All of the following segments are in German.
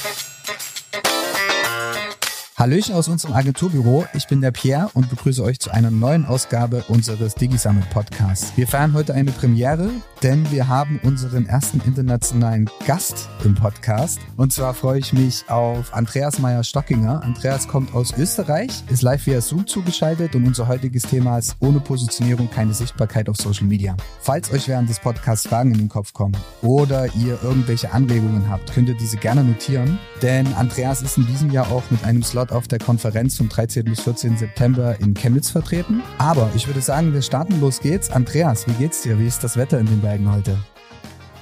Thank you. Hallöchen aus unserem Agenturbüro. Ich bin der Pierre und begrüße euch zu einer neuen Ausgabe unseres DigiSummit Podcasts. Wir feiern heute eine Premiere, denn wir haben unseren ersten internationalen Gast im Podcast. Und zwar freue ich mich auf Andreas Meyer-Stockinger. Andreas kommt aus Österreich, ist live via Zoom zugeschaltet und unser heutiges Thema ist ohne Positionierung keine Sichtbarkeit auf Social Media. Falls euch während des Podcasts Fragen in den Kopf kommen oder ihr irgendwelche Anregungen habt, könnt ihr diese gerne notieren, denn Andreas ist in diesem Jahr auch mit einem Slot auf der Konferenz vom 13. bis 14. September in Chemnitz vertreten. Aber ich würde sagen, wir starten, los geht's. Andreas, wie geht's dir? Wie ist das Wetter in den Bergen heute?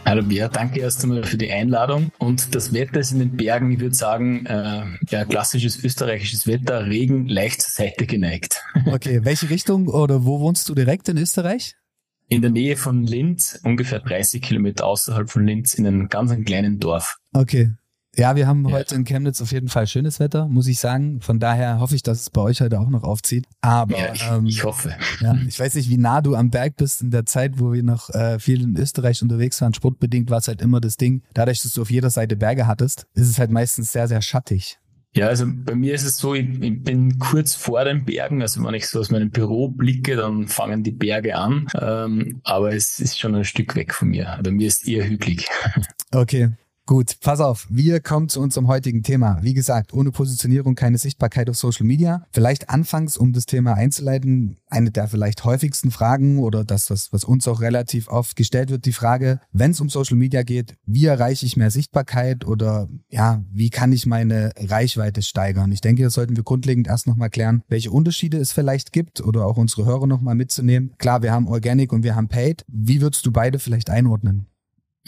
Hallo Bea, danke erst einmal für die Einladung. Und das Wetter ist in den Bergen, ich würde sagen, äh, ja, klassisches österreichisches Wetter, Regen leicht zur Seite geneigt. Okay, welche Richtung oder wo wohnst du direkt in Österreich? In der Nähe von Linz, ungefähr 30 Kilometer außerhalb von Linz, in einem ganz kleinen Dorf. Okay, ja, wir haben ja. heute in Chemnitz auf jeden Fall schönes Wetter, muss ich sagen. Von daher hoffe ich, dass es bei euch heute auch noch aufzieht. Aber ja, ich, ähm, ich hoffe. Ja, ich weiß nicht, wie nah du am Berg bist in der Zeit, wo wir noch äh, viel in Österreich unterwegs waren. Sportbedingt war es halt immer das Ding. Dadurch, dass du auf jeder Seite Berge hattest, ist es halt meistens sehr, sehr schattig. Ja, also bei mir ist es so, ich, ich, bin kurz vor den Bergen. Also wenn ich so aus meinem Büro blicke, dann fangen die Berge an. Ähm, aber es ist schon ein Stück weg von mir. Bei mir ist eher hügelig. Okay. Gut, pass auf, wir kommen zu unserem heutigen Thema. Wie gesagt, ohne Positionierung keine Sichtbarkeit auf Social Media. Vielleicht anfangs, um das Thema einzuleiten, eine der vielleicht häufigsten Fragen oder das, was, was uns auch relativ oft gestellt wird, die Frage, wenn es um Social Media geht, wie erreiche ich mehr Sichtbarkeit oder ja, wie kann ich meine Reichweite steigern? Ich denke, das sollten wir grundlegend erst nochmal klären, welche Unterschiede es vielleicht gibt oder auch unsere Hörer nochmal mitzunehmen. Klar, wir haben Organic und wir haben Paid. Wie würdest du beide vielleicht einordnen?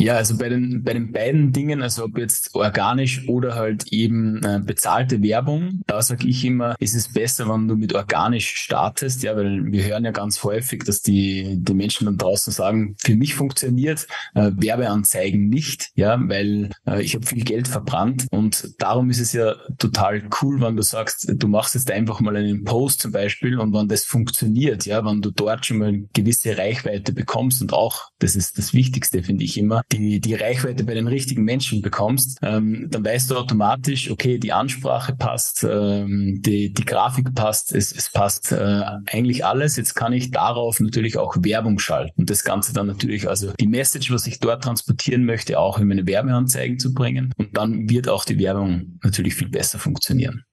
Ja, also bei den, bei den beiden Dingen, also ob jetzt organisch oder halt eben äh, bezahlte Werbung, da sage ich immer, ist es besser, wenn du mit organisch startest, ja, weil wir hören ja ganz häufig, dass die, die Menschen dann draußen sagen, für mich funktioniert äh, Werbeanzeigen nicht, ja, weil äh, ich habe viel Geld verbrannt. Und darum ist es ja total cool, wenn du sagst, du machst jetzt einfach mal einen Post zum Beispiel und wenn das funktioniert, ja, wenn du dort schon mal eine gewisse Reichweite bekommst und auch, das ist das Wichtigste, finde ich immer, die, die Reichweite bei den richtigen Menschen bekommst, ähm, dann weißt du automatisch, okay, die Ansprache passt, ähm, die, die Grafik passt, es, es passt äh, eigentlich alles. Jetzt kann ich darauf natürlich auch Werbung schalten und das Ganze dann natürlich, also die Message, was ich dort transportieren möchte, auch in meine Werbeanzeigen zu bringen. Und dann wird auch die Werbung natürlich viel besser funktionieren.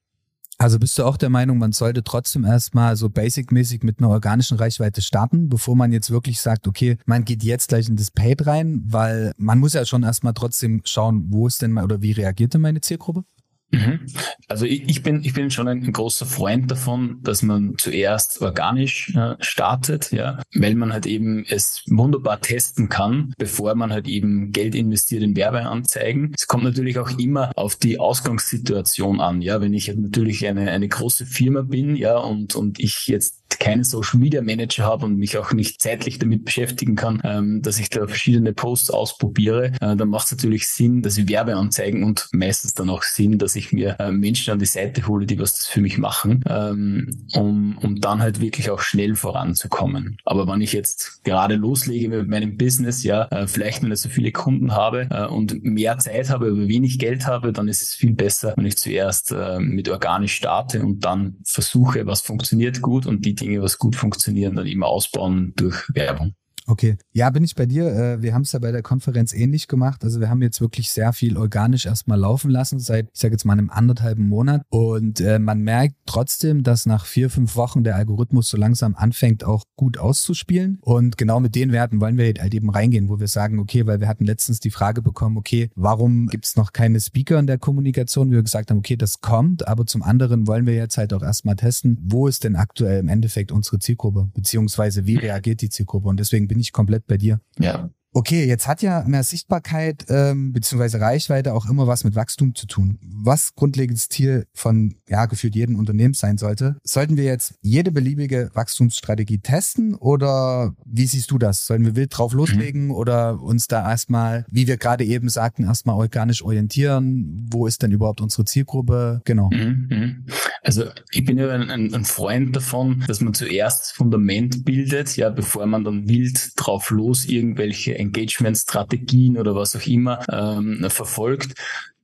Also bist du auch der Meinung, man sollte trotzdem erstmal so basic-mäßig mit einer organischen Reichweite starten, bevor man jetzt wirklich sagt, okay, man geht jetzt gleich in das Paid rein, weil man muss ja schon erstmal trotzdem schauen, wo ist denn mal oder wie reagiert denn meine Zielgruppe? Mhm. Also ich, ich, bin ich bin schon ein, großer Freund davon, dass man zuerst organisch äh, startet, ja, weil man halt eben es wunderbar testen kann, bevor man halt eben Geld investiert in Werbeanzeigen. Es kommt natürlich auch immer auf die Ausgangssituation an, ja, wenn ich natürlich eine eine große Firma bin, ja, und und ich jetzt keinen Social Media Manager habe und mich auch nicht zeitlich damit beschäftigen kann, ähm, dass ich da verschiedene Posts ausprobiere, äh, dann macht es natürlich Sinn, dass ich Werbeanzeigen und meistens dann auch Sinn, dass ich mir äh, Menschen an die Seite hole, die was für mich machen, ähm, um, um dann halt wirklich auch schnell voranzukommen. Aber wenn ich jetzt gerade loslege mit meinem Business, ja, äh, vielleicht nicht so viele Kunden habe äh, und mehr Zeit habe, aber wenig Geld habe, dann ist es viel besser, wenn ich zuerst äh, mit organisch starte und dann versuche, was funktioniert gut und die Dinge, was gut funktionieren, dann eben ausbauen durch Werbung. Okay. Ja, bin ich bei dir. Äh, wir haben es ja bei der Konferenz ähnlich gemacht. Also wir haben jetzt wirklich sehr viel organisch erstmal laufen lassen, seit, ich sage jetzt mal, einem anderthalben Monat. Und äh, man merkt trotzdem, dass nach vier, fünf Wochen der Algorithmus so langsam anfängt, auch gut auszuspielen. Und genau mit den Werten wollen wir halt eben reingehen, wo wir sagen, okay, weil wir hatten letztens die Frage bekommen, okay, warum gibt es noch keine Speaker in der Kommunikation? Wir gesagt haben, okay, das kommt, aber zum anderen wollen wir jetzt halt auch erstmal testen, wo ist denn aktuell im Endeffekt unsere Zielgruppe, beziehungsweise wie reagiert die Zielgruppe? Und deswegen bin bin ich komplett bei dir. Ja. Okay, jetzt hat ja mehr Sichtbarkeit ähm, bzw. Reichweite auch immer was mit Wachstum zu tun. Was grundlegendes Ziel von ja gefühlt jedem Unternehmen sein sollte. Sollten wir jetzt jede beliebige Wachstumsstrategie testen oder wie siehst du das? Sollen wir wild drauf loslegen mhm. oder uns da erstmal, wie wir gerade eben sagten, erstmal organisch orientieren? Wo ist denn überhaupt unsere Zielgruppe? Genau. Mhm. mhm. Also ich bin ja ein, ein, Freund davon, dass man zuerst das Fundament bildet, ja, bevor man dann wild drauf los irgendwelche Engagement-Strategien oder was auch immer ähm, verfolgt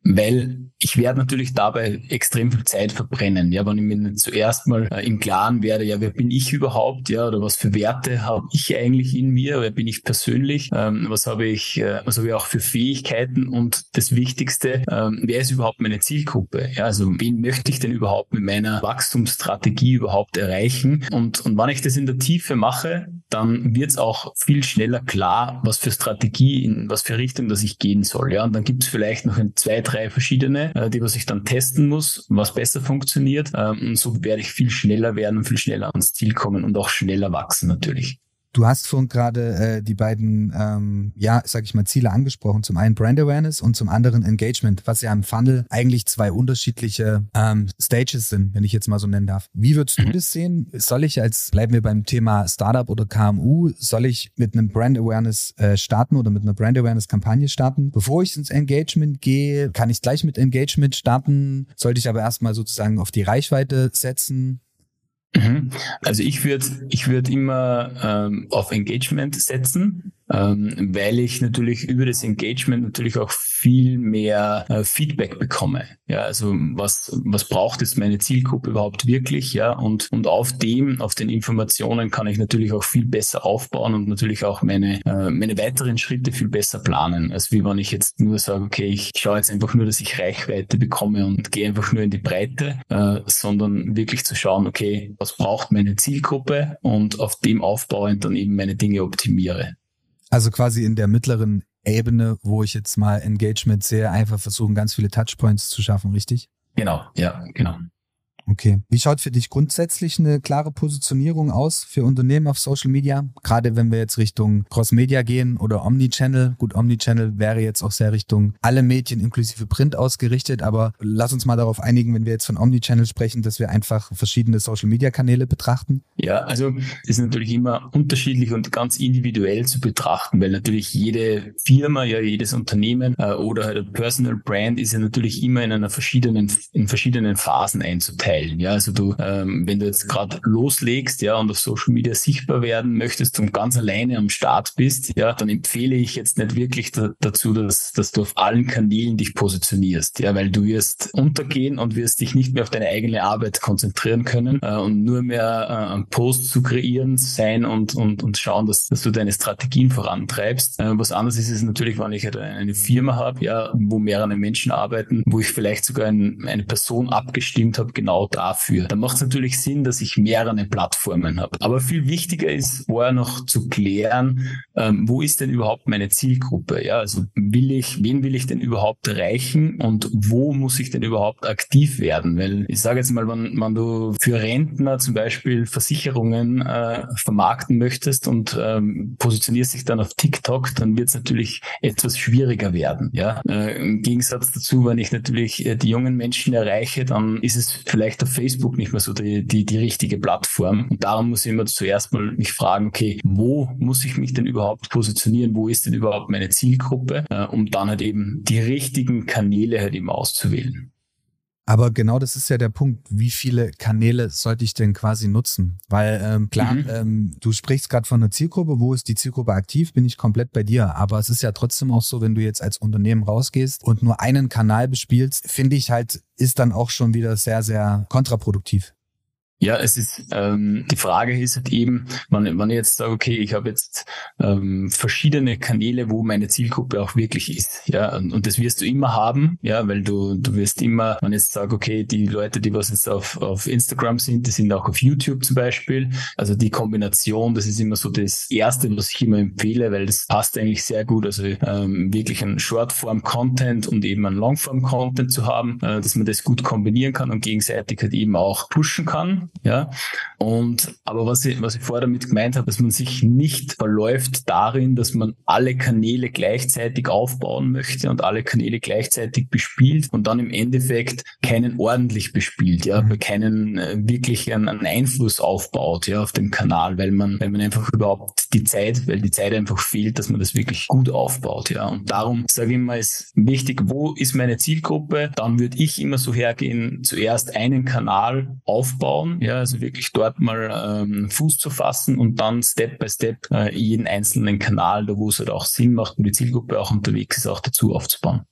weil ich werde natürlich dabei extrem viel Zeit verbrennen. Ja, wenn ich mir zuerst mal äh, im Klaren werde, ja, wer bin ich überhaupt, ja, oder was für Werte habe ich eigentlich in mir, wer bin ich persönlich, ähm, was habe ich, äh, was habe ich auch für Fähigkeiten und das Wichtigste, ähm, wer ist überhaupt meine Zielgruppe? Ja, also wen möchte ich denn überhaupt mit meiner Wachstumsstrategie überhaupt erreichen? Und, und wenn ich das in der Tiefe mache, dann wird es auch viel schneller klar, was für Strategie, in was für Richtung dass ich gehen soll. Ja, und dann gibt es vielleicht noch zwei, drei verschiedene, äh, die was ich dann testen muss, was besser funktioniert. Ähm, und so werde ich viel schneller werden und viel schneller ans Ziel kommen und auch schneller wachsen natürlich. Du hast vorhin gerade äh, die beiden, ähm, ja, sag ich mal, Ziele angesprochen. Zum einen Brand Awareness und zum anderen Engagement, was ja im Funnel eigentlich zwei unterschiedliche ähm, Stages sind, wenn ich jetzt mal so nennen darf. Wie würdest du mhm. das sehen? Soll ich als, bleiben wir beim Thema Startup oder KMU, soll ich mit einem Brand Awareness äh, starten oder mit einer Brand Awareness Kampagne starten? Bevor ich ins Engagement gehe, kann ich gleich mit Engagement starten? Sollte ich aber erstmal sozusagen auf die Reichweite setzen? Mhm. Also ich würde ich würd immer ähm, auf Engagement setzen ähm, weil ich natürlich über das Engagement natürlich auch viel mehr äh, Feedback bekomme. Ja, also was, was braucht jetzt meine Zielgruppe überhaupt wirklich? Ja, und, und auf dem, auf den Informationen kann ich natürlich auch viel besser aufbauen und natürlich auch meine, äh, meine weiteren Schritte viel besser planen, als wie wenn ich jetzt nur sage, okay, ich schaue jetzt einfach nur, dass ich Reichweite bekomme und gehe einfach nur in die Breite, äh, sondern wirklich zu schauen, okay, was braucht meine Zielgruppe und auf dem aufbauend dann eben meine Dinge optimiere. Also quasi in der mittleren Ebene, wo ich jetzt mal Engagement sehe, einfach versuchen, ganz viele Touchpoints zu schaffen, richtig? Genau, ja, genau. Okay. Wie schaut für dich grundsätzlich eine klare Positionierung aus für Unternehmen auf Social Media? Gerade wenn wir jetzt Richtung Cross-Media gehen oder Omnichannel. Gut, Omnichannel wäre jetzt auch sehr Richtung alle Medien inklusive Print ausgerichtet, aber lass uns mal darauf einigen, wenn wir jetzt von Omnichannel sprechen, dass wir einfach verschiedene Social-Media-Kanäle betrachten. Ja, also ist natürlich immer unterschiedlich und ganz individuell zu betrachten, weil natürlich jede Firma, ja jedes Unternehmen äh, oder halt Personal Brand ist ja natürlich immer in einer verschiedenen, in verschiedenen Phasen einzuteilen teilen. Ja, also du, ähm, wenn du jetzt gerade loslegst, ja, und auf Social Media sichtbar werden möchtest und ganz alleine am Start bist, ja, dann empfehle ich jetzt nicht wirklich da, dazu, dass, dass du auf allen Kanälen dich positionierst, ja, weil du wirst untergehen und wirst dich nicht mehr auf deine eigene Arbeit konzentrieren können äh, und nur mehr äh, Post zu kreieren sein und, und, und schauen, dass, dass du deine Strategien vorantreibst. Äh, was anderes ist es natürlich, wenn ich halt eine Firma habe, ja, wo mehrere Menschen arbeiten, wo ich vielleicht sogar ein, eine Person abgestimmt habe, genau genau dafür. Da macht es natürlich Sinn, dass ich mehrere Plattformen habe. Aber viel wichtiger ist vorher noch zu klären, ähm, wo ist denn überhaupt meine Zielgruppe? Ja, also will ich, wen will ich denn überhaupt erreichen und wo muss ich denn überhaupt aktiv werden? Weil ich sage jetzt mal, wenn, wenn du für Rentner zum Beispiel Versicherungen äh, vermarkten möchtest und ähm, positionierst dich dann auf TikTok, dann wird es natürlich etwas schwieriger werden. Ja, äh, im Gegensatz dazu, wenn ich natürlich äh, die jungen Menschen erreiche, dann ist es vielleicht vielleicht auf Facebook nicht mehr so die, die, die richtige Plattform. Und darum muss ich immer zuerst mal mich fragen, okay, wo muss ich mich denn überhaupt positionieren? Wo ist denn überhaupt meine Zielgruppe? Äh, um dann halt eben die richtigen Kanäle halt eben auszuwählen. Aber genau das ist ja der Punkt. Wie viele Kanäle sollte ich denn quasi nutzen? Weil ähm, klar, mhm. ähm, du sprichst gerade von einer Zielgruppe. Wo ist die Zielgruppe aktiv? Bin ich komplett bei dir. Aber es ist ja trotzdem auch so, wenn du jetzt als Unternehmen rausgehst und nur einen Kanal bespielst, finde ich halt, ist dann auch schon wieder sehr, sehr kontraproduktiv. Ja, es ist ähm, die Frage ist halt eben, wenn, wenn ich jetzt sage, okay, ich habe jetzt ähm, verschiedene Kanäle, wo meine Zielgruppe auch wirklich ist, ja, und, und das wirst du immer haben, ja, weil du du wirst immer, wenn ich jetzt sage, okay, die Leute, die was jetzt auf auf Instagram sind, die sind auch auf YouTube zum Beispiel, also die Kombination, das ist immer so das erste, was ich immer empfehle, weil das passt eigentlich sehr gut, also ähm, wirklich ein Shortform-Content und eben ein Longform-Content zu haben, äh, dass man das gut kombinieren kann und gegenseitig halt eben auch pushen kann ja. Und aber was ich, was ich vorher damit gemeint habe, dass man sich nicht verläuft darin, dass man alle Kanäle gleichzeitig aufbauen möchte und alle Kanäle gleichzeitig bespielt und dann im Endeffekt keinen ordentlich bespielt, ja, mhm. keinen äh, wirklich einen, einen Einfluss aufbaut, ja, auf dem Kanal, weil man, weil man einfach überhaupt die Zeit, weil die Zeit einfach fehlt, dass man das wirklich gut aufbaut, ja. Und darum sage ich immer, ist wichtig, wo ist meine Zielgruppe? Dann würde ich immer so hergehen, zuerst einen Kanal aufbauen, ja, also wirklich dort mal ähm, Fuß zu fassen und dann Step by Step äh, jeden einzelnen Kanal, da wo es halt auch Sinn macht, wo die Zielgruppe auch unterwegs ist, auch dazu aufzubauen.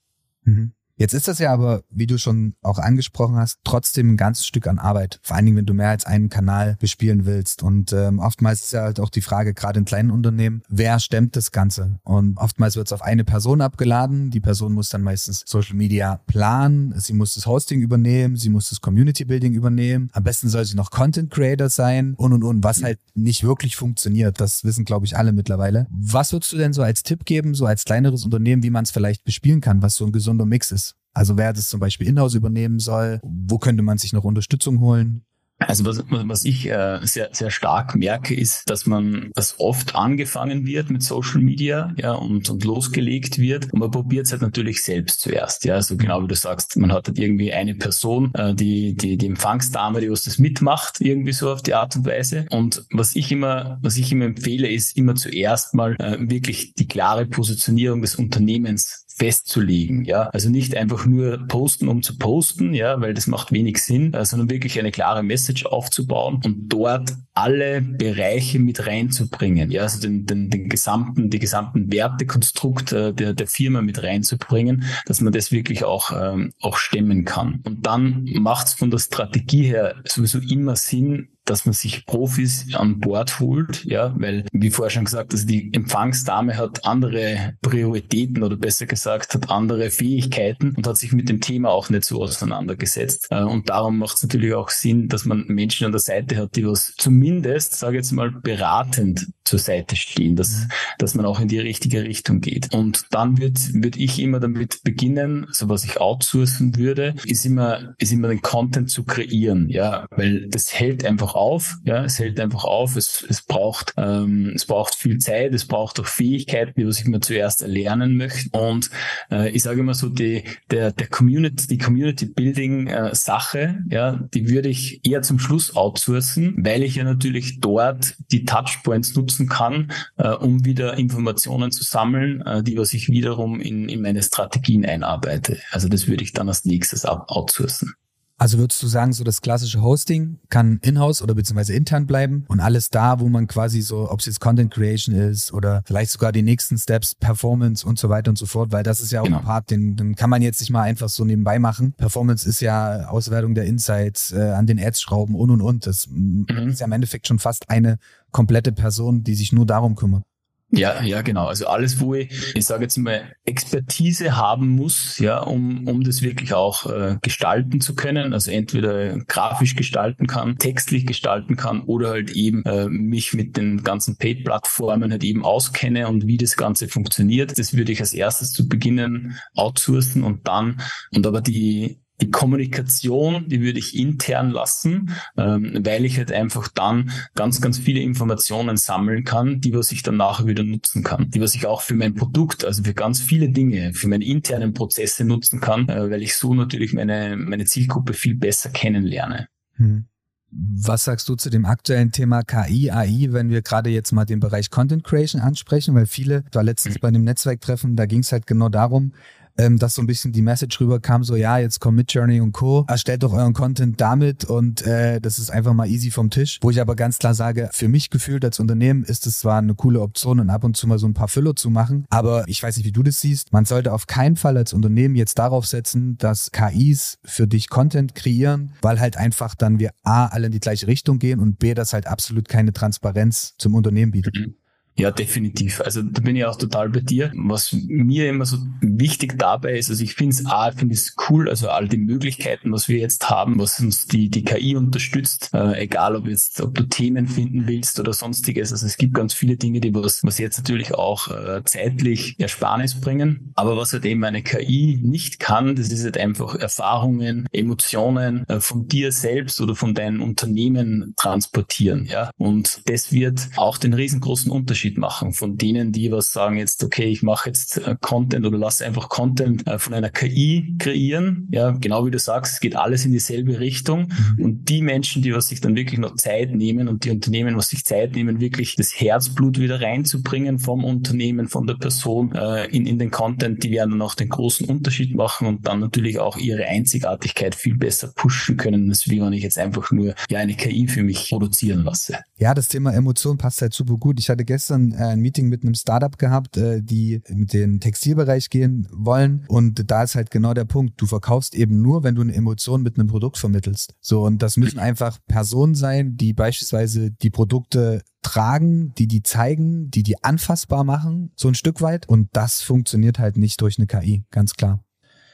Mhm. Jetzt ist das ja aber, wie du schon auch angesprochen hast, trotzdem ein ganzes Stück an Arbeit. Vor allen Dingen, wenn du mehr als einen Kanal bespielen willst. Und ähm, oftmals ist ja halt auch die Frage, gerade in kleinen Unternehmen, wer stemmt das Ganze? Und oftmals wird es auf eine Person abgeladen. Die Person muss dann meistens Social Media planen, sie muss das Hosting übernehmen, sie muss das Community Building übernehmen. Am besten soll sie noch Content Creator sein und und und, was halt nicht wirklich funktioniert. Das wissen, glaube ich, alle mittlerweile. Was würdest du denn so als Tipp geben, so als kleineres Unternehmen, wie man es vielleicht bespielen kann, was so ein gesunder Mix ist? Also wer das zum Beispiel in-house übernehmen soll, wo könnte man sich noch Unterstützung holen? Also was, was ich äh, sehr, sehr stark merke, ist, dass man, dass oft angefangen wird mit Social Media, ja, und, und losgelegt wird. Und man probiert es halt natürlich selbst zuerst, ja. Also genau wie du sagst, man hat halt irgendwie eine Person, äh, die, die, die Empfangsdame, die was das mitmacht, irgendwie so auf die Art und Weise. Und was ich immer, was ich immer empfehle, ist immer zuerst mal äh, wirklich die klare Positionierung des Unternehmens festzulegen, ja. Also nicht einfach nur posten, um zu posten, ja, weil das macht wenig Sinn, äh, sondern wirklich eine klare Message aufzubauen und dort alle Bereiche mit reinzubringen, ja, also den, den, den gesamten, die gesamten Wertekonstrukt äh, der, der Firma mit reinzubringen, dass man das wirklich auch, ähm, auch stemmen kann. Und dann macht es von der Strategie her sowieso immer Sinn, dass man sich Profis an Bord holt, ja, weil, wie vorher schon gesagt, also die Empfangsdame hat andere Prioritäten oder besser gesagt, hat andere Fähigkeiten und hat sich mit dem Thema auch nicht so auseinandergesetzt. Äh, und darum macht es natürlich auch Sinn, dass man Menschen an der Seite hat, die was zumindest, sage ich jetzt mal, beratend zur Seite stehen, dass, mhm. dass man auch in die richtige Richtung geht. Und dann wird, würde ich immer damit beginnen, so was ich outsourcen würde, ist immer, ist immer den Content zu kreieren, ja, weil das hält einfach auf, ja, es hält einfach auf, es, es braucht, ähm, es braucht viel Zeit, es braucht auch Fähigkeiten, die was ich mir zuerst erlernen möchte. Und äh, ich sage immer so, die, der, der Community, die Community Building äh, Sache, ja, die würde ich eher zum Schluss outsourcen, weil ich ja natürlich dort die Touchpoints nutzen kann, äh, um wieder Informationen zu sammeln, äh, die was ich wiederum in, in meine Strategien einarbeite. Also das würde ich dann als nächstes outsourcen. Also würdest du sagen, so das klassische Hosting kann in-house oder beziehungsweise intern bleiben und alles da, wo man quasi so, ob es jetzt Content Creation ist oder vielleicht sogar die nächsten Steps, Performance und so weiter und so fort, weil das ist ja auch genau. ein Part, den, den kann man jetzt nicht mal einfach so nebenbei machen. Performance ist ja Auswertung der Insights, äh, an den Ads schrauben und und und. Das mhm. ist ja im Endeffekt schon fast eine komplette Person, die sich nur darum kümmert. Ja, ja, genau. Also alles, wo ich, ich sage jetzt mal, Expertise haben muss, ja, um, um das wirklich auch äh, gestalten zu können. Also entweder grafisch gestalten kann, textlich gestalten kann oder halt eben äh, mich mit den ganzen Paid-Plattformen halt eben auskenne und wie das Ganze funktioniert. Das würde ich als erstes zu beginnen outsourcen und dann und aber die die Kommunikation, die würde ich intern lassen, ähm, weil ich halt einfach dann ganz, ganz viele Informationen sammeln kann, die was ich dann nachher wieder nutzen kann, die was ich auch für mein Produkt, also für ganz viele Dinge, für meine internen Prozesse nutzen kann, äh, weil ich so natürlich meine, meine Zielgruppe viel besser kennenlerne. Hm. Was sagst du zu dem aktuellen Thema KI, AI, wenn wir gerade jetzt mal den Bereich Content Creation ansprechen? Weil viele, da letztens bei dem Netzwerktreffen, da ging es halt genau darum, ähm, dass so ein bisschen die Message rüberkam, so ja, jetzt kommt Midjourney und Co. Erstellt doch euren Content damit und äh, das ist einfach mal easy vom Tisch. Wo ich aber ganz klar sage, für mich gefühlt als Unternehmen ist es zwar eine coole Option und ab und zu mal so ein paar Füller zu machen, aber ich weiß nicht, wie du das siehst. Man sollte auf keinen Fall als Unternehmen jetzt darauf setzen, dass KIs für dich Content kreieren, weil halt einfach dann wir A, alle in die gleiche Richtung gehen und B, das halt absolut keine Transparenz zum Unternehmen bietet. Mhm. Ja, definitiv. Also da bin ich auch total bei dir. Was mir immer so wichtig dabei ist, also ich finde es A, finde es cool, also all die Möglichkeiten, was wir jetzt haben, was uns die, die KI unterstützt, äh, egal ob jetzt, ob du Themen finden willst oder sonstiges. Also es gibt ganz viele Dinge, die was, was jetzt natürlich auch äh, zeitlich Ersparnis bringen. Aber was halt eben eine KI nicht kann, das ist halt einfach Erfahrungen, Emotionen äh, von dir selbst oder von deinem Unternehmen transportieren. Ja, und das wird auch den riesengroßen Unterschied Unterschied machen von denen, die was sagen jetzt, okay, ich mache jetzt äh, Content oder lasse einfach Content äh, von einer KI kreieren. Ja, genau wie du sagst, es geht alles in dieselbe Richtung. Mhm. Und die Menschen, die was sich dann wirklich noch Zeit nehmen und die Unternehmen, was sich Zeit nehmen, wirklich das Herzblut wieder reinzubringen vom Unternehmen, von der Person äh, in, in den Content, die werden dann auch den großen Unterschied machen und dann natürlich auch ihre Einzigartigkeit viel besser pushen können, als wie wenn ich jetzt einfach nur ja eine KI für mich produzieren lasse. Ja, das Thema Emotion passt halt super gut. Ich hatte gestern äh, ein Meeting mit einem Startup gehabt, äh, die mit den Textilbereich gehen wollen. Und da ist halt genau der Punkt. Du verkaufst eben nur, wenn du eine Emotion mit einem Produkt vermittelst. So, und das müssen einfach Personen sein, die beispielsweise die Produkte tragen, die die zeigen, die die anfassbar machen, so ein Stück weit. Und das funktioniert halt nicht durch eine KI, ganz klar.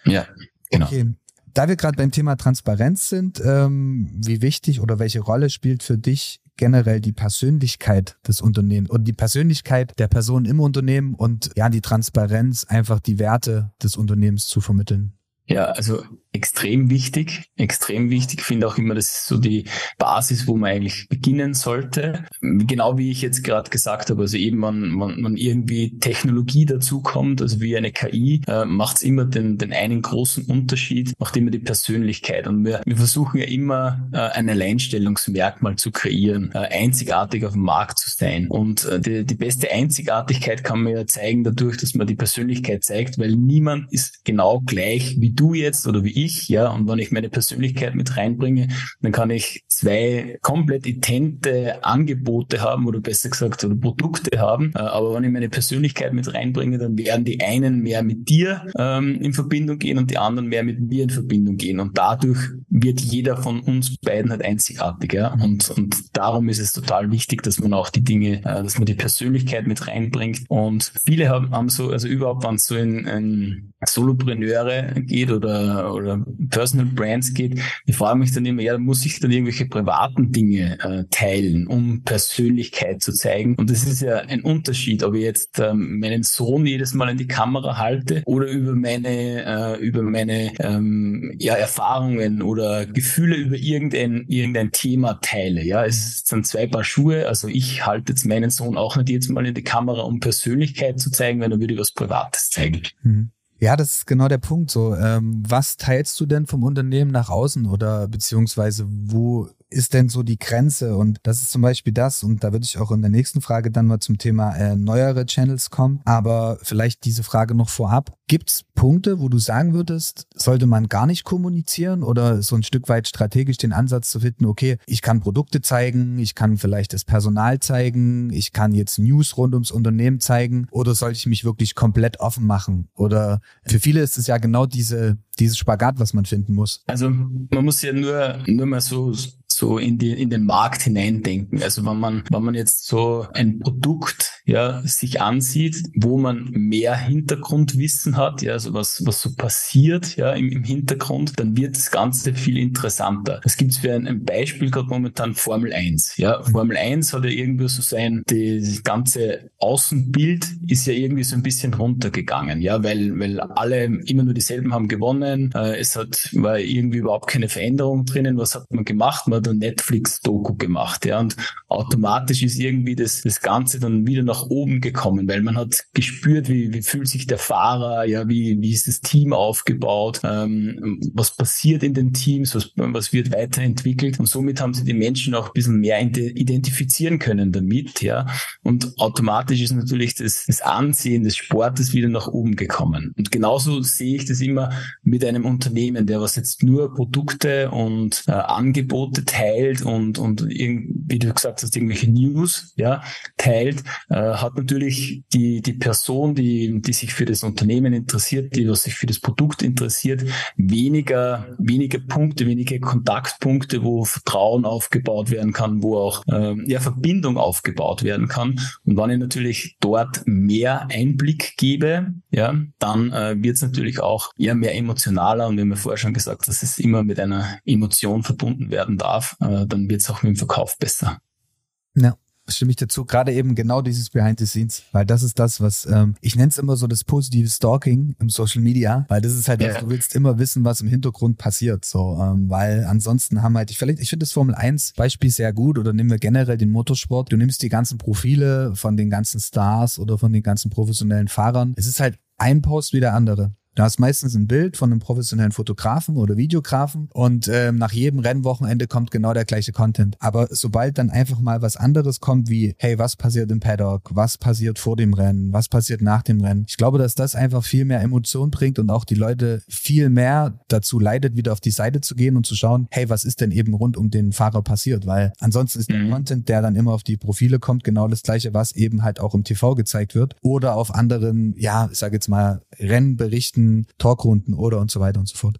Ja, genau. Okay. Da wir gerade beim Thema Transparenz sind, ähm, wie wichtig oder welche Rolle spielt für dich generell die Persönlichkeit des Unternehmens und die Persönlichkeit der Person im Unternehmen und ja, die Transparenz, einfach die Werte des Unternehmens zu vermitteln. Ja, also extrem wichtig, extrem wichtig. Ich finde auch immer, das ist so die Basis, wo man eigentlich beginnen sollte. Genau wie ich jetzt gerade gesagt habe, also eben man, man, man irgendwie Technologie dazukommt, also wie eine KI, äh, macht es immer den, den einen großen Unterschied, macht immer die Persönlichkeit. Und wir, wir versuchen ja immer äh, ein Alleinstellungsmerkmal zu kreieren, äh, einzigartig auf dem Markt zu sein. Und äh, die, die beste Einzigartigkeit kann man ja zeigen dadurch, dass man die Persönlichkeit zeigt, weil niemand ist genau gleich wie du jetzt oder wie ich, ja. Und wenn ich meine Persönlichkeit mit reinbringe, dann kann ich zwei komplett idente Angebote haben oder besser gesagt oder Produkte haben. Äh, aber wenn ich meine Persönlichkeit mit reinbringe, dann werden die einen mehr mit dir ähm, in Verbindung gehen und die anderen mehr mit mir in Verbindung gehen. Und dadurch wird jeder von uns beiden halt einzigartig, ja. Und, und darum ist es total wichtig, dass man auch die Dinge, äh, dass man die Persönlichkeit mit reinbringt. Und viele haben, haben so, also überhaupt, wenn es so in, in Solopreneure geht oder, oder Personal Brands geht, die fragen mich dann immer, ja, muss ich dann irgendwelche privaten Dinge äh, teilen, um Persönlichkeit zu zeigen? Und das ist ja ein Unterschied, ob ich jetzt ähm, meinen Sohn jedes Mal in die Kamera halte oder über meine, äh, über meine ähm, ja, Erfahrungen oder Gefühle über irgendein, irgendein Thema teile. Ja, es sind zwei Paar Schuhe. Also ich halte jetzt meinen Sohn auch nicht jedes Mal in die Kamera, um Persönlichkeit zu zeigen, wenn er würde was Privates zeigen. Mhm. Ja, das ist genau der Punkt. So, ähm, was teilst du denn vom Unternehmen nach außen oder beziehungsweise wo ist denn so die Grenze? Und das ist zum Beispiel das, und da würde ich auch in der nächsten Frage dann mal zum Thema äh, neuere Channels kommen. Aber vielleicht diese Frage noch vorab. Gibt es Punkte, wo du sagen würdest, sollte man gar nicht kommunizieren oder so ein Stück weit strategisch den Ansatz zu finden, okay, ich kann Produkte zeigen, ich kann vielleicht das Personal zeigen, ich kann jetzt News rund ums Unternehmen zeigen oder sollte ich mich wirklich komplett offen machen? Oder für viele ist es ja genau diese, dieses Spagat, was man finden muss. Also man muss ja nur, nur mal so so in, die, in den Markt hineindenken. Also wenn man, wenn man jetzt so ein Produkt ja, sich ansieht, wo man mehr Hintergrundwissen hat, ja, also was, was so passiert ja, im, im Hintergrund, dann wird das Ganze viel interessanter. Es gibt für ein, ein Beispiel gerade momentan Formel 1. Ja, Formel 1 hat ja irgendwie so sein, das ganze Außenbild ist ja irgendwie so ein bisschen runtergegangen, ja, weil, weil alle immer nur dieselben haben gewonnen. Äh, es hat, war irgendwie überhaupt keine Veränderung drinnen. Was hat man gemacht? Man eine Netflix-Doku gemacht, ja, und automatisch ist irgendwie das, das Ganze dann wieder nach oben gekommen, weil man hat gespürt, wie, wie fühlt sich der Fahrer, ja, wie, wie ist das Team aufgebaut, ähm, was passiert in den Teams, was, was wird weiterentwickelt und somit haben sie die Menschen auch ein bisschen mehr identifizieren können damit, ja, und automatisch ist natürlich das, das Ansehen des Sportes wieder nach oben gekommen. Und genauso sehe ich das immer mit einem Unternehmen, der was jetzt nur Produkte und äh, Angebote teilt und, und wie du gesagt hast, irgendwelche News, ja, teilt, äh, hat natürlich die, die Person, die, die sich für das Unternehmen interessiert, die was sich für das Produkt interessiert, weniger, weniger Punkte, weniger Kontaktpunkte, wo Vertrauen aufgebaut werden kann, wo auch äh, ja, Verbindung aufgebaut werden kann. Und wenn ich natürlich dort mehr Einblick gebe, ja, dann äh, wird es natürlich auch eher mehr emotionaler und wir haben ja vorher schon gesagt, dass es immer mit einer Emotion verbunden werden darf darf, äh, dann wird es auch mit dem Verkauf besser. Ja stimme ich dazu. Gerade eben genau dieses Behind the Scenes, weil das ist das, was ähm, ich nenne es immer so das positive Stalking im Social Media, weil das ist halt, ja. du willst immer wissen, was im Hintergrund passiert, so, ähm, weil ansonsten haben halt, ich vielleicht, ich finde das Formel 1 Beispiel sehr gut oder nehmen wir generell den Motorsport. Du nimmst die ganzen Profile von den ganzen Stars oder von den ganzen professionellen Fahrern. Es ist halt ein Post wie der andere. Da hast meistens ein Bild von einem professionellen Fotografen oder Videografen und ähm, nach jedem Rennwochenende kommt genau der gleiche Content. Aber sobald dann einfach mal was anderes kommt, wie, hey, was passiert im Paddock, was passiert vor dem Rennen, was passiert nach dem Rennen, ich glaube, dass das einfach viel mehr Emotion bringt und auch die Leute viel mehr dazu leitet, wieder auf die Seite zu gehen und zu schauen, hey, was ist denn eben rund um den Fahrer passiert? Weil ansonsten ist der mhm. Content, der dann immer auf die Profile kommt, genau das gleiche, was eben halt auch im TV gezeigt wird oder auf anderen, ja, ich sage jetzt mal, Rennberichten, Talkrunden oder und so weiter und so fort.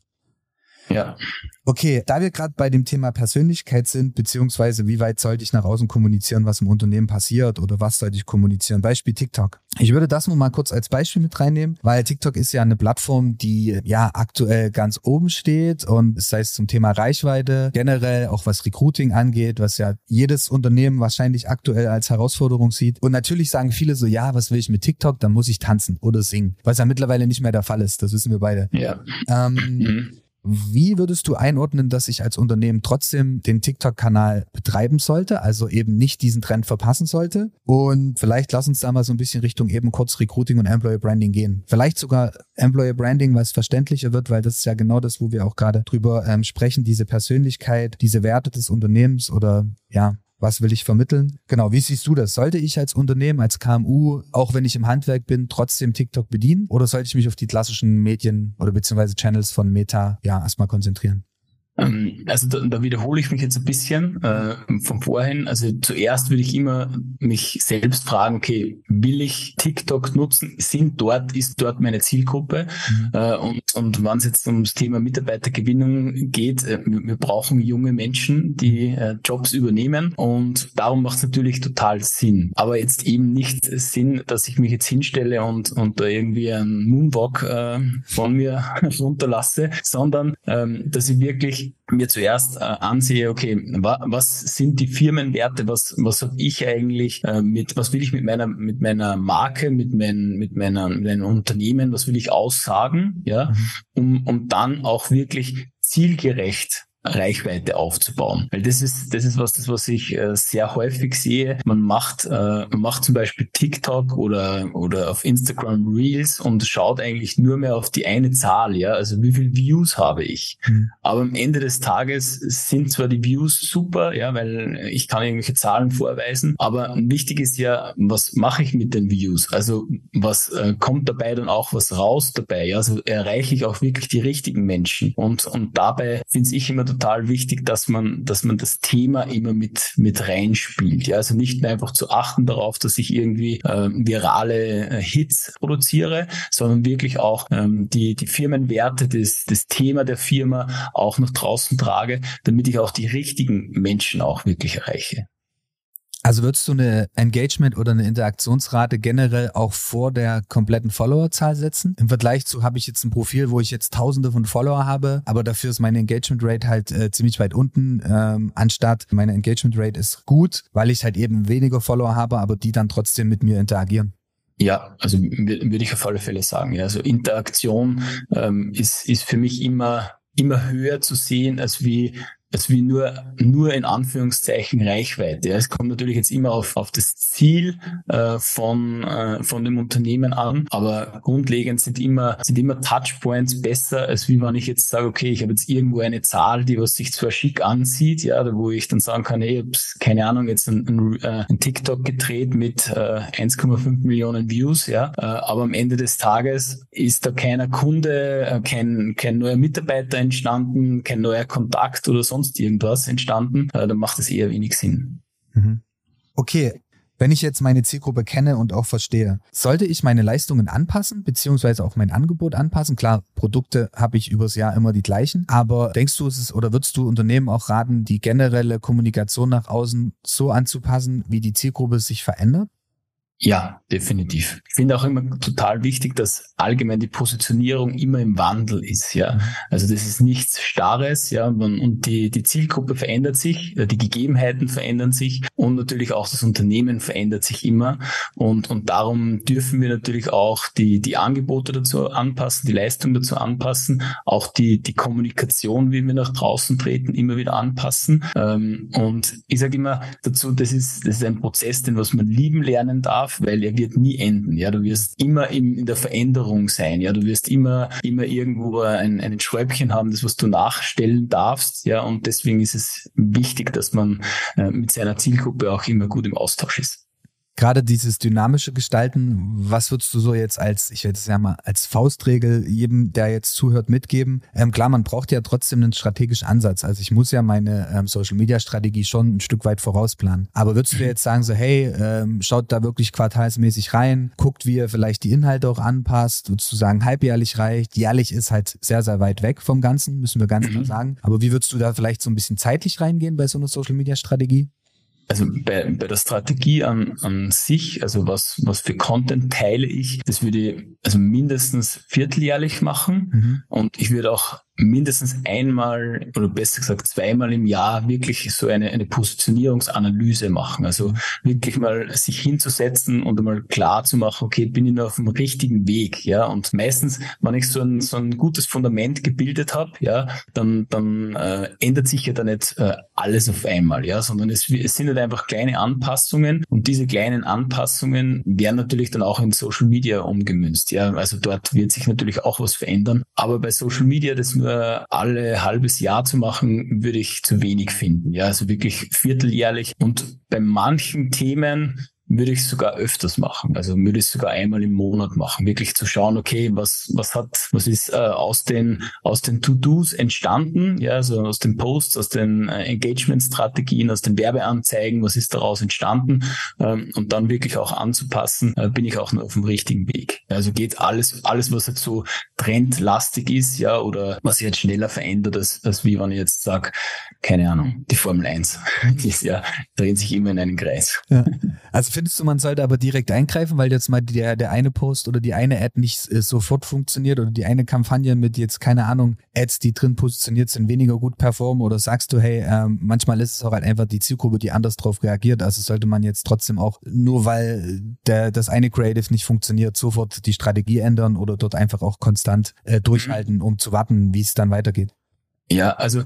Ja. Okay, da wir gerade bei dem Thema Persönlichkeit sind, beziehungsweise wie weit sollte ich nach außen kommunizieren, was im Unternehmen passiert oder was sollte ich kommunizieren? Beispiel TikTok. Ich würde das nur mal kurz als Beispiel mit reinnehmen, weil TikTok ist ja eine Plattform, die ja aktuell ganz oben steht und das heißt zum Thema Reichweite, generell auch was Recruiting angeht, was ja jedes Unternehmen wahrscheinlich aktuell als Herausforderung sieht. Und natürlich sagen viele so, ja, was will ich mit TikTok? Dann muss ich tanzen oder singen, was ja mittlerweile nicht mehr der Fall ist. Das wissen wir beide. Ja. Ähm, mhm. Wie würdest du einordnen, dass ich als Unternehmen trotzdem den TikTok-Kanal betreiben sollte, also eben nicht diesen Trend verpassen sollte? Und vielleicht lass uns da mal so ein bisschen Richtung eben kurz Recruiting und Employer Branding gehen. Vielleicht sogar Employer Branding, weil es verständlicher wird, weil das ist ja genau das, wo wir auch gerade drüber ähm, sprechen, diese Persönlichkeit, diese Werte des Unternehmens oder ja, was will ich vermitteln? Genau, wie siehst du das? Sollte ich als Unternehmen, als KMU, auch wenn ich im Handwerk bin, trotzdem TikTok bedienen? Oder sollte ich mich auf die klassischen Medien oder beziehungsweise Channels von Meta ja erstmal konzentrieren? Ähm, also da, da wiederhole ich mich jetzt ein bisschen äh, von vorhin. Also zuerst würde ich immer mich selbst fragen, okay, will ich TikTok nutzen? Sind dort, ist dort meine Zielgruppe? Mhm. Äh, und und wenn es jetzt ums Thema Mitarbeitergewinnung geht, äh, wir brauchen junge Menschen, die äh, Jobs übernehmen. Und darum macht es natürlich total Sinn. Aber jetzt eben nicht Sinn, dass ich mich jetzt hinstelle und, und da irgendwie einen Moonwalk äh, von mir runterlasse, sondern ähm, dass ich wirklich mir zuerst äh, ansehe, okay, wa was sind die Firmenwerte, was, was habe ich eigentlich äh, mit, was will ich mit meiner, mit meiner Marke, mit, mein, mit, meiner, mit meinem Unternehmen, was will ich aussagen, ja, mhm. um, um dann auch wirklich zielgerecht Reichweite aufzubauen. Weil das ist, das ist was, das, was ich äh, sehr häufig sehe. Man macht, äh, man macht zum Beispiel TikTok oder, oder auf Instagram Reels und schaut eigentlich nur mehr auf die eine Zahl, ja. Also wie viel Views habe ich? Mhm. Aber am Ende des Tages sind zwar die Views super, ja, weil ich kann irgendwelche Zahlen vorweisen, aber wichtig ist ja, was mache ich mit den Views? Also was äh, kommt dabei dann auch was raus dabei? Ja? Also erreiche ich auch wirklich die richtigen Menschen? Und, und dabei finde ich immer total wichtig, dass man, dass man das Thema immer mit, mit reinspielt. Ja, also nicht nur einfach zu achten darauf, dass ich irgendwie äh, virale äh, Hits produziere, sondern wirklich auch ähm, die, die Firmenwerte, das, das Thema der Firma auch nach draußen trage, damit ich auch die richtigen Menschen auch wirklich erreiche. Also würdest du eine Engagement oder eine Interaktionsrate generell auch vor der kompletten Followerzahl setzen? Im Vergleich zu habe ich jetzt ein Profil, wo ich jetzt tausende von Follower habe, aber dafür ist meine Engagement Rate halt äh, ziemlich weit unten, ähm, anstatt meine Engagement Rate ist gut, weil ich halt eben weniger Follower habe, aber die dann trotzdem mit mir interagieren. Ja, also würde ich auf alle Fälle sagen. Ja. Also Interaktion ähm, ist, ist für mich immer immer höher zu sehen, als wie als wie nur, nur in Anführungszeichen Reichweite. Es kommt natürlich jetzt immer auf, auf das Ziel äh, von, äh, von dem Unternehmen an, aber grundlegend sind immer, sind immer Touchpoints besser, als wie wenn ich jetzt sage, okay, ich habe jetzt irgendwo eine Zahl, die was sich zwar schick ansieht, ja, wo ich dann sagen kann, hey, ich keine Ahnung, jetzt ein, ein, äh, ein TikTok gedreht mit äh, 1,5 Millionen Views, ja, äh, aber am Ende des Tages ist da keiner Kunde, äh, kein, kein neuer Mitarbeiter entstanden, kein neuer Kontakt oder sonst sonst irgendwas entstanden, äh, dann macht es eher wenig Sinn. Mhm. Okay, wenn ich jetzt meine Zielgruppe kenne und auch verstehe, sollte ich meine Leistungen anpassen, beziehungsweise auch mein Angebot anpassen? Klar, Produkte habe ich übers Jahr immer die gleichen, aber denkst du, es ist oder würdest du Unternehmen auch raten, die generelle Kommunikation nach außen so anzupassen, wie die Zielgruppe sich verändert? Ja, definitiv. Ich finde auch immer total wichtig, dass allgemein die Positionierung immer im Wandel ist, ja. Mhm. Also das ist nichts Starres, ja, und die, die Zielgruppe verändert sich, äh, die Gegebenheiten verändern sich und natürlich auch das Unternehmen verändert sich immer und, und darum dürfen wir natürlich auch die, die Angebote dazu anpassen, die Leistung dazu anpassen, auch die, die Kommunikation, wie wir nach draußen treten, immer wieder anpassen. Ähm, und ich sage immer dazu, das ist, das ist ein Prozess, den was man lieben lernen darf, darf, weil er wird nie enden. Ja, du wirst immer in, in der Veränderung sein. Ja, du wirst immer, immer irgendwo ein, ein Schräubchen haben, das was du nachstellen darfst. Ja, und deswegen ist es wichtig, dass man äh, mit seiner Zielgruppe auch immer gut im Austausch ist gerade dieses dynamische Gestalten, was würdest du so jetzt als, ich werde es ja mal als Faustregel jedem, der jetzt zuhört, mitgeben? Ähm, klar, man braucht ja trotzdem einen strategischen Ansatz. Also ich muss ja meine ähm, Social Media Strategie schon ein Stück weit vorausplanen. Aber würdest du jetzt sagen so, hey, ähm, schaut da wirklich quartalsmäßig rein, guckt, wie ihr vielleicht die Inhalte auch anpasst, würdest du sagen, halbjährlich reicht, jährlich ist halt sehr, sehr weit weg vom Ganzen, müssen wir ganz klar mhm. sagen. Aber wie würdest du da vielleicht so ein bisschen zeitlich reingehen bei so einer Social Media Strategie? Also bei, bei der Strategie an, an sich, also was, was für Content teile ich, das würde ich also mindestens vierteljährlich machen mhm. und ich würde auch mindestens einmal oder besser gesagt zweimal im Jahr wirklich so eine, eine Positionierungsanalyse machen. Also wirklich mal sich hinzusetzen und einmal klar zu machen, okay, bin ich noch auf dem richtigen Weg, ja. Und meistens, wenn ich so ein, so ein gutes Fundament gebildet habe, ja, dann, dann äh, ändert sich ja da nicht äh, alles auf einmal, ja, sondern es, es sind halt einfach kleine Anpassungen und diese kleinen Anpassungen werden natürlich dann auch in Social Media umgemünzt, ja. Also dort wird sich natürlich auch was verändern. Aber bei Social Media, das nur alle halbes Jahr zu machen, würde ich zu wenig finden. Ja, also wirklich vierteljährlich. Und bei manchen Themen würde ich sogar öfters machen. Also würde ich sogar einmal im Monat machen, wirklich zu schauen, okay, was was hat, was ist äh, aus den aus den To-Dos entstanden, ja, also aus den Posts, aus den äh, Engagement-Strategien, aus den Werbeanzeigen, was ist daraus entstanden ähm, und dann wirklich auch anzupassen, äh, bin ich auch noch auf dem richtigen Weg. Also geht alles alles, was jetzt so trendlastig ist, ja, oder was sich jetzt schneller verändert, als, als wie wenn ich jetzt sage, keine Ahnung, die Formel 1, die ist ja dreht sich immer in einen Kreis. Ja. Also findest du, man sollte aber direkt eingreifen, weil jetzt mal der, der eine Post oder die eine Ad nicht äh, sofort funktioniert oder die eine Kampagne mit jetzt, keine Ahnung, Ads, die drin positioniert sind, weniger gut performen oder sagst du, hey, ähm, manchmal ist es auch halt einfach die Zielgruppe, die anders drauf reagiert. Also sollte man jetzt trotzdem auch, nur weil der, das eine Creative nicht funktioniert, sofort die Strategie ändern oder dort einfach auch konstant äh, durchhalten, um zu warten, wie es dann weitergeht. Ja, also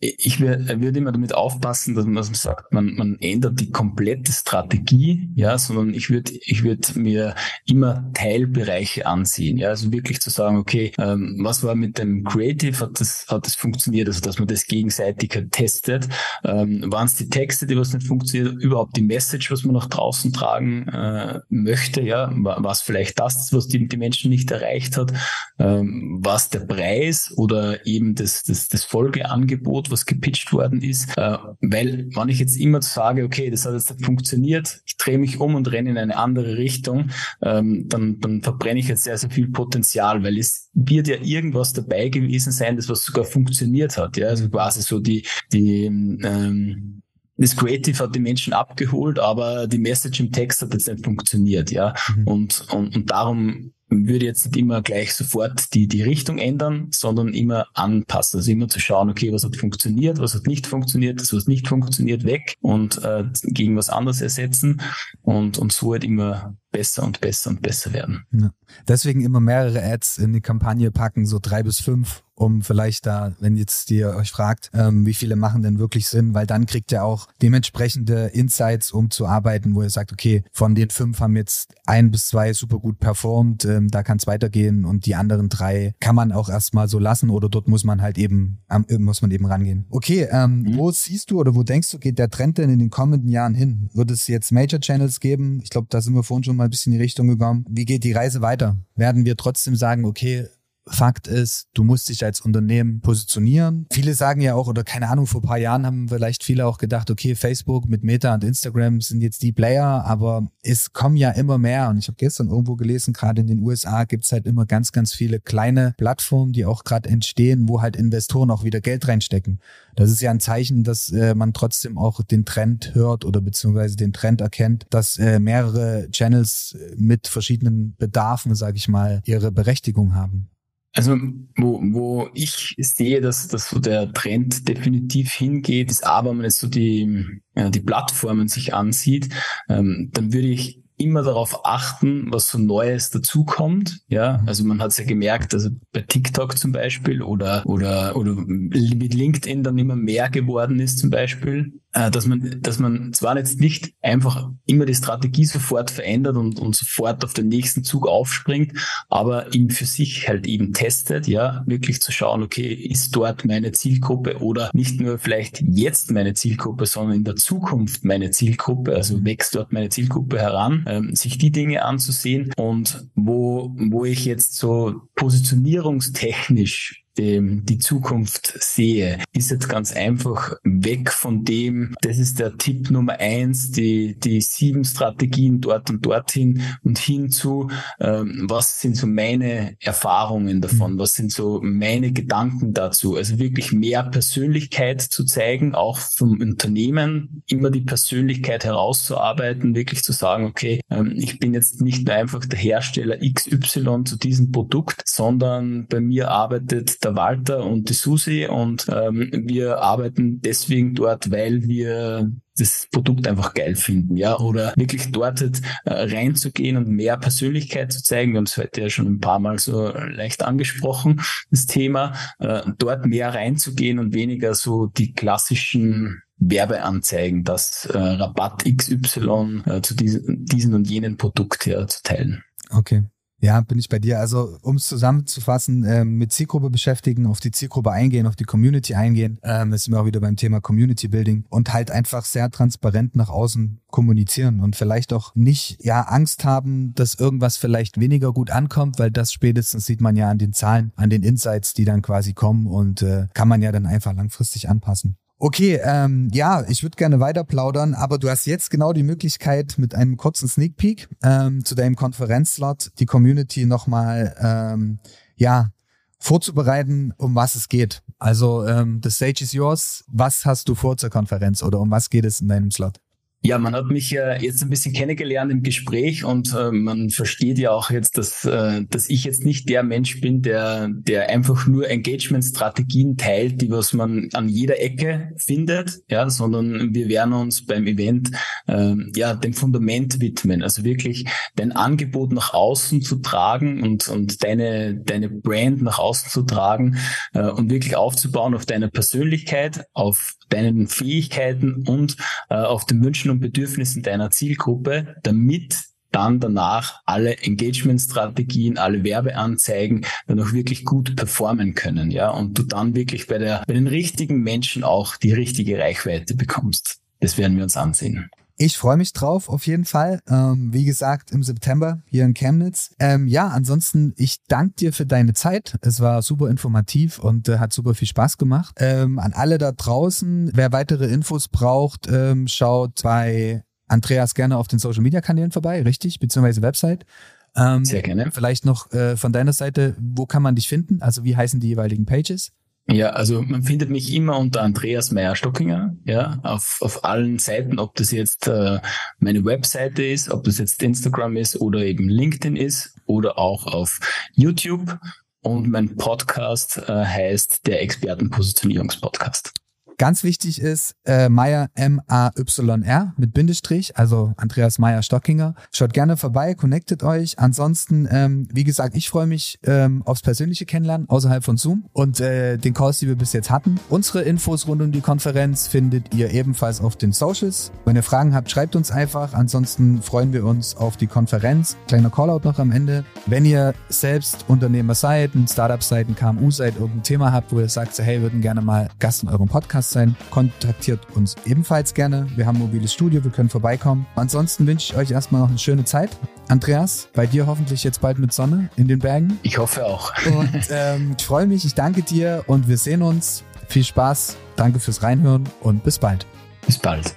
ich würde würd immer damit aufpassen, dass man, sagt, man, man ändert die komplette Strategie, ja, sondern ich würde ich würd mir immer Teilbereiche ansehen, ja, also wirklich zu sagen, okay, ähm, was war mit dem Creative, hat das, hat das funktioniert, also dass man das gegenseitig testet, ähm, waren es die Texte, die was nicht funktioniert, überhaupt die Message, was man nach draußen tragen äh, möchte, ja, war es vielleicht das, was die, die Menschen nicht erreicht hat, ähm, war es der Preis oder eben das, das, das Folgeangebot, was gepitcht worden ist. Äh, weil, wenn ich jetzt immer sage, okay, das hat jetzt nicht funktioniert, ich drehe mich um und renne in eine andere Richtung, ähm, dann, dann verbrenne ich jetzt sehr, sehr viel Potenzial, weil es wird ja irgendwas dabei gewesen sein, das was sogar funktioniert hat. Ja, also quasi so die, die, ähm, das Creative hat die Menschen abgeholt, aber die Message im Text hat jetzt nicht funktioniert, ja. Mhm. Und, und, und darum würde jetzt nicht immer gleich sofort die, die Richtung ändern, sondern immer anpassen. Also immer zu schauen, okay, was hat funktioniert, was hat nicht funktioniert, das, was nicht funktioniert, weg und äh, gegen was anderes ersetzen und, und so halt immer besser und besser und besser werden. Ja. Deswegen immer mehrere Ads in die Kampagne packen, so drei bis fünf, um vielleicht da, wenn jetzt ihr euch fragt, ähm, wie viele machen denn wirklich Sinn, weil dann kriegt ihr auch dementsprechende Insights, um zu arbeiten, wo ihr sagt, okay, von den fünf haben jetzt ein bis zwei super gut performt, ähm, da kann es weitergehen und die anderen drei kann man auch erstmal so lassen oder dort muss man halt eben, äh, muss man eben rangehen. Okay, ähm, mhm. wo siehst du oder wo denkst du, geht der Trend denn in den kommenden Jahren hin? Wird es jetzt Major Channels geben? Ich glaube, da sind wir vorhin schon mal ein bisschen in die Richtung gekommen. Wie geht die Reise weiter? Werden wir trotzdem sagen, okay, Fakt ist, du musst dich als Unternehmen positionieren. Viele sagen ja auch, oder keine Ahnung, vor ein paar Jahren haben vielleicht viele auch gedacht, okay, Facebook mit Meta und Instagram sind jetzt die Player, aber es kommen ja immer mehr. Und ich habe gestern irgendwo gelesen, gerade in den USA gibt's halt immer ganz, ganz viele kleine Plattformen, die auch gerade entstehen, wo halt Investoren auch wieder Geld reinstecken. Das ist ja ein Zeichen, dass äh, man trotzdem auch den Trend hört oder beziehungsweise den Trend erkennt, dass äh, mehrere Channels mit verschiedenen Bedarfen, sage ich mal, ihre Berechtigung haben. Also wo, wo ich sehe, dass, dass so der Trend definitiv hingeht, ist aber, wenn man jetzt so die, ja, die Plattformen sich ansieht, ähm, dann würde ich immer darauf achten, was so Neues dazukommt. Ja, also man hat es ja gemerkt, also bei TikTok zum Beispiel oder, oder, oder mit LinkedIn dann immer mehr geworden ist zum Beispiel. Äh, dass man, dass man zwar jetzt nicht einfach immer die Strategie sofort verändert und, und sofort auf den nächsten Zug aufspringt, aber eben für sich halt eben testet, ja, wirklich zu schauen, okay, ist dort meine Zielgruppe oder nicht nur vielleicht jetzt meine Zielgruppe, sondern in der Zukunft meine Zielgruppe, also wächst dort meine Zielgruppe heran, ähm, sich die Dinge anzusehen und wo, wo ich jetzt so positionierungstechnisch dem die Zukunft sehe, ist jetzt ganz einfach weg von dem, das ist der Tipp Nummer eins, die, die sieben Strategien dort und dorthin und hinzu, ähm, was sind so meine Erfahrungen davon, mhm. was sind so meine Gedanken dazu. Also wirklich mehr Persönlichkeit zu zeigen, auch vom Unternehmen, immer die Persönlichkeit herauszuarbeiten, wirklich zu sagen, okay, ähm, ich bin jetzt nicht nur einfach der Hersteller XY zu diesem Produkt, sondern bei mir arbeitet der Walter und die Susi und ähm, wir arbeiten deswegen dort, weil wir das Produkt einfach geil finden, ja, oder wirklich dort äh, reinzugehen und mehr Persönlichkeit zu zeigen. Wir haben es heute ja schon ein paar Mal so leicht angesprochen, das Thema, äh, dort mehr reinzugehen und weniger so die klassischen Werbeanzeigen, das äh, Rabatt XY äh, zu diesen, diesen und jenen Produkt ja, zu teilen. Okay. Ja, bin ich bei dir. Also, um es zusammenzufassen, ähm, mit Zielgruppe beschäftigen, auf die Zielgruppe eingehen, auf die Community eingehen, ähm, ist mir auch wieder beim Thema Community Building und halt einfach sehr transparent nach außen kommunizieren und vielleicht auch nicht ja Angst haben, dass irgendwas vielleicht weniger gut ankommt, weil das spätestens sieht man ja an den Zahlen, an den Insights, die dann quasi kommen und äh, kann man ja dann einfach langfristig anpassen. Okay, ähm, ja, ich würde gerne weiter plaudern, aber du hast jetzt genau die Möglichkeit, mit einem kurzen Sneak Peek ähm, zu deinem Konferenzslot die Community nochmal ähm, ja, vorzubereiten, um was es geht. Also ähm, the stage is yours. Was hast du vor zur Konferenz oder um was geht es in deinem Slot? Ja, man hat mich ja jetzt ein bisschen kennengelernt im Gespräch und äh, man versteht ja auch jetzt, dass, äh, dass ich jetzt nicht der Mensch bin, der, der einfach nur Engagement-Strategien teilt, die was man an jeder Ecke findet, ja, sondern wir werden uns beim Event äh, ja dem Fundament widmen, also wirklich dein Angebot nach außen zu tragen und, und deine, deine Brand nach außen zu tragen äh, und wirklich aufzubauen auf deiner Persönlichkeit, auf deinen Fähigkeiten und äh, auf den Wünschen und Bedürfnissen deiner Zielgruppe, damit dann danach alle Engagement-Strategien, alle Werbeanzeigen dann auch wirklich gut performen können, ja, und du dann wirklich bei der, bei den richtigen Menschen auch die richtige Reichweite bekommst. Das werden wir uns ansehen. Ich freue mich drauf, auf jeden Fall. Ähm, wie gesagt, im September hier in Chemnitz. Ähm, ja, ansonsten, ich danke dir für deine Zeit. Es war super informativ und äh, hat super viel Spaß gemacht. Ähm, an alle da draußen, wer weitere Infos braucht, ähm, schaut bei Andreas gerne auf den Social Media Kanälen vorbei, richtig? Beziehungsweise Website. Ähm, Sehr gerne. Vielleicht noch äh, von deiner Seite, wo kann man dich finden? Also wie heißen die jeweiligen Pages? Ja, also man findet mich immer unter Andreas Meyer-Stockinger, ja, auf, auf allen Seiten, ob das jetzt äh, meine Webseite ist, ob das jetzt Instagram ist oder eben LinkedIn ist oder auch auf YouTube. Und mein Podcast äh, heißt der Expertenpositionierungspodcast. Ganz wichtig ist äh, Meyer M-A-Y-R mit Bindestrich, also Andreas Meyer Stockinger. Schaut gerne vorbei, connectet euch. Ansonsten, ähm, wie gesagt, ich freue mich ähm, aufs persönliche Kennenlernen außerhalb von Zoom und äh, den Calls, die wir bis jetzt hatten. Unsere Infos rund um die Konferenz findet ihr ebenfalls auf den Socials. Wenn ihr Fragen habt, schreibt uns einfach. Ansonsten freuen wir uns auf die Konferenz. Kleiner Callout noch am Ende. Wenn ihr selbst Unternehmer seid, ein Startup seid, ein KMU seid, irgendein Thema habt, wo ihr sagt, hey, würden gerne mal Gast in eurem Podcast Podcast sein. Kontaktiert uns ebenfalls gerne. Wir haben ein mobiles Studio, wir können vorbeikommen. Ansonsten wünsche ich euch erstmal noch eine schöne Zeit. Andreas, bei dir hoffentlich jetzt bald mit Sonne in den Bergen. Ich hoffe auch. Und ähm, ich freue mich, ich danke dir und wir sehen uns. Viel Spaß, danke fürs Reinhören und bis bald. Bis bald.